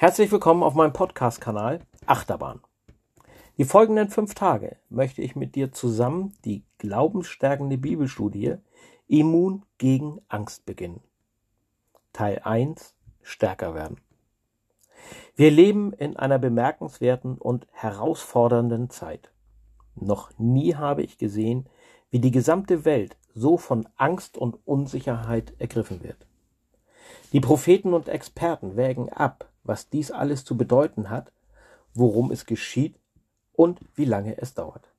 Herzlich willkommen auf meinem Podcast-Kanal Achterbahn. Die folgenden fünf Tage möchte ich mit dir zusammen die glaubensstärkende Bibelstudie Immun gegen Angst beginnen. Teil 1 Stärker werden. Wir leben in einer bemerkenswerten und herausfordernden Zeit. Noch nie habe ich gesehen, wie die gesamte Welt so von Angst und Unsicherheit ergriffen wird. Die Propheten und Experten wägen ab, was dies alles zu bedeuten hat, worum es geschieht und wie lange es dauert.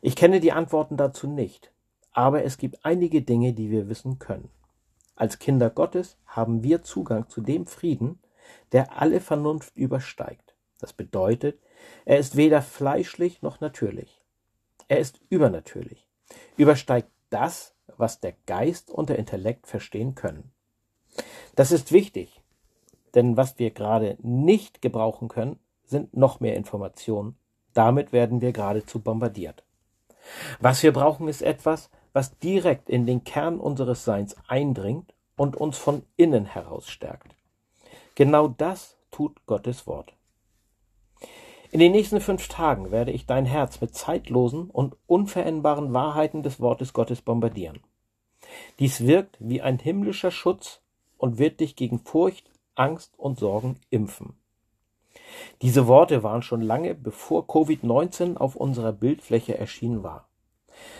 Ich kenne die Antworten dazu nicht, aber es gibt einige Dinge, die wir wissen können. Als Kinder Gottes haben wir Zugang zu dem Frieden, der alle Vernunft übersteigt. Das bedeutet, er ist weder fleischlich noch natürlich. Er ist übernatürlich, übersteigt das, was der Geist und der Intellekt verstehen können. Das ist wichtig, denn was wir gerade nicht gebrauchen können, sind noch mehr Informationen. Damit werden wir geradezu bombardiert. Was wir brauchen, ist etwas, was direkt in den Kern unseres Seins eindringt und uns von innen heraus stärkt. Genau das tut Gottes Wort. In den nächsten fünf Tagen werde ich dein Herz mit zeitlosen und unveränderbaren Wahrheiten des Wortes Gottes bombardieren. Dies wirkt wie ein himmlischer Schutz und wird dich gegen Furcht, Angst und Sorgen impfen. Diese Worte waren schon lange bevor Covid-19 auf unserer Bildfläche erschienen war.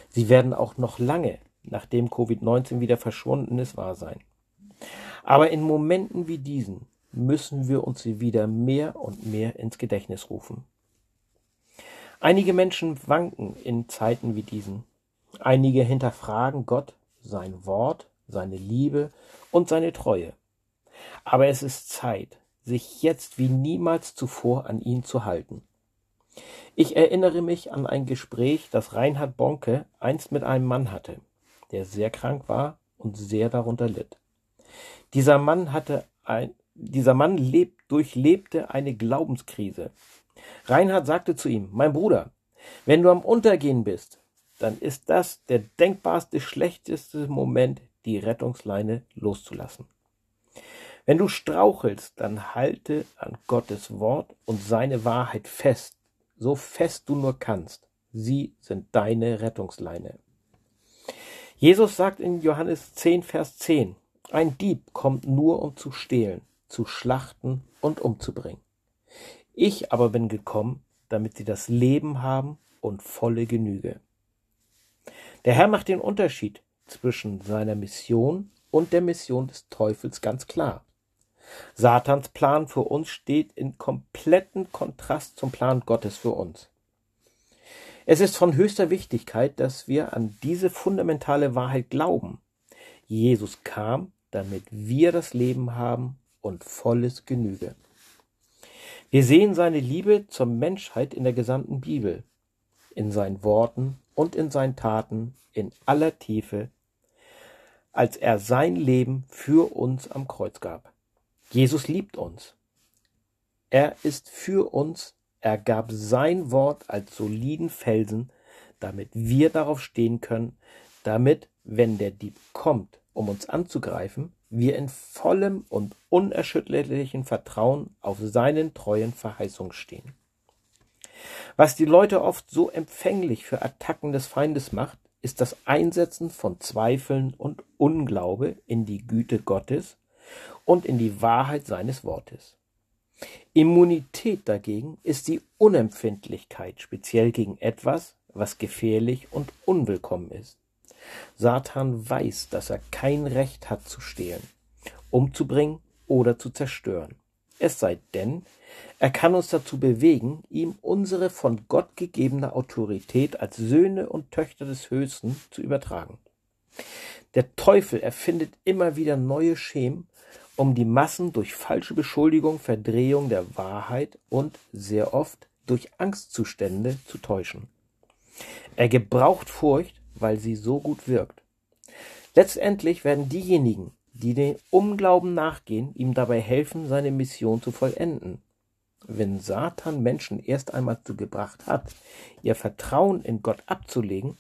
Sie werden auch noch lange, nachdem Covid-19 wieder verschwunden ist, wahr sein. Aber in Momenten wie diesen müssen wir uns sie wieder mehr und mehr ins Gedächtnis rufen. Einige Menschen wanken in Zeiten wie diesen. Einige hinterfragen Gott, sein Wort, seine Liebe und seine Treue. Aber es ist Zeit, sich jetzt wie niemals zuvor an ihn zu halten. Ich erinnere mich an ein Gespräch, das Reinhard Bonke einst mit einem Mann hatte, der sehr krank war und sehr darunter litt. Dieser Mann hatte ein, dieser Mann lebt, durchlebte eine Glaubenskrise. Reinhard sagte zu ihm, mein Bruder, wenn du am Untergehen bist, dann ist das der denkbarste, schlechteste Moment, die Rettungsleine loszulassen. Wenn du strauchelst, dann halte an Gottes Wort und seine Wahrheit fest, so fest du nur kannst. Sie sind deine Rettungsleine. Jesus sagt in Johannes 10, Vers 10, ein Dieb kommt nur, um zu stehlen, zu schlachten und umzubringen. Ich aber bin gekommen, damit sie das Leben haben und volle Genüge. Der Herr macht den Unterschied zwischen seiner Mission und der Mission des Teufels ganz klar. Satans Plan für uns steht in kompletten Kontrast zum Plan Gottes für uns. Es ist von höchster Wichtigkeit, dass wir an diese fundamentale Wahrheit glauben. Jesus kam, damit wir das Leben haben und volles Genüge. Wir sehen seine Liebe zur Menschheit in der gesamten Bibel, in seinen Worten und in seinen Taten in aller Tiefe als er sein Leben für uns am Kreuz gab. Jesus liebt uns. Er ist für uns, er gab sein Wort als soliden Felsen, damit wir darauf stehen können, damit, wenn der Dieb kommt, um uns anzugreifen, wir in vollem und unerschütterlichen Vertrauen auf seinen treuen Verheißung stehen. Was die Leute oft so empfänglich für Attacken des Feindes macht, ist das Einsetzen von Zweifeln und Unglaube in die Güte Gottes und in die Wahrheit seines Wortes. Immunität dagegen ist die Unempfindlichkeit speziell gegen etwas, was gefährlich und unwillkommen ist. Satan weiß, dass er kein Recht hat zu stehlen, umzubringen oder zu zerstören. Es sei denn, er kann uns dazu bewegen, ihm unsere von Gott gegebene Autorität als Söhne und Töchter des Höchsten zu übertragen. Der Teufel erfindet immer wieder neue Schemen, um die Massen durch falsche Beschuldigung, Verdrehung der Wahrheit und sehr oft durch Angstzustände zu täuschen. Er gebraucht Furcht, weil sie so gut wirkt. Letztendlich werden diejenigen, die dem Unglauben nachgehen, ihm dabei helfen, seine Mission zu vollenden. Wenn Satan Menschen erst einmal zu gebracht hat, ihr Vertrauen in Gott abzulegen,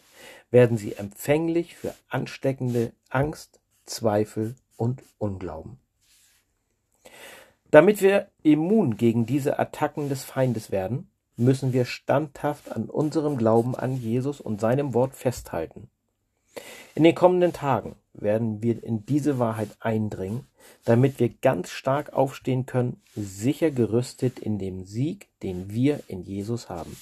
werden sie empfänglich für ansteckende Angst, Zweifel und Unglauben. Damit wir immun gegen diese Attacken des Feindes werden, müssen wir standhaft an unserem Glauben an Jesus und seinem Wort festhalten. In den kommenden Tagen werden wir in diese Wahrheit eindringen, damit wir ganz stark aufstehen können, sicher gerüstet in dem Sieg, den wir in Jesus haben.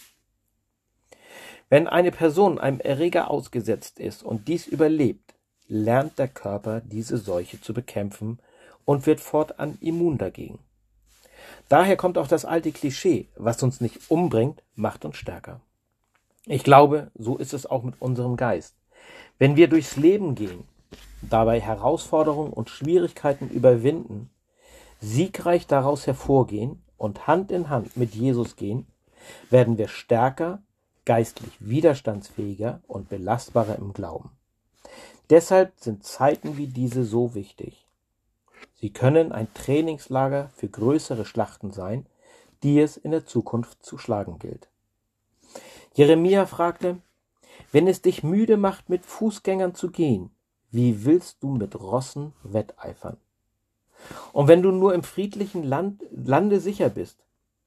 Wenn eine Person einem Erreger ausgesetzt ist und dies überlebt, lernt der Körper diese Seuche zu bekämpfen und wird fortan immun dagegen. Daher kommt auch das alte Klischee, was uns nicht umbringt, macht uns stärker. Ich glaube, so ist es auch mit unserem Geist. Wenn wir durchs Leben gehen, dabei Herausforderungen und Schwierigkeiten überwinden, siegreich daraus hervorgehen und Hand in Hand mit Jesus gehen, werden wir stärker, geistlich widerstandsfähiger und belastbarer im Glauben. Deshalb sind Zeiten wie diese so wichtig. Sie können ein Trainingslager für größere Schlachten sein, die es in der Zukunft zu schlagen gilt. Jeremia fragte, wenn es dich müde macht, mit Fußgängern zu gehen, wie willst du mit Rossen wetteifern? Und wenn du nur im friedlichen Land, Lande sicher bist,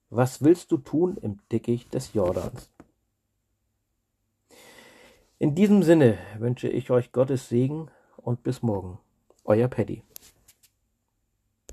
was willst du tun im Dickicht des Jordans? In diesem Sinne wünsche ich euch Gottes Segen und bis morgen. Euer Paddy.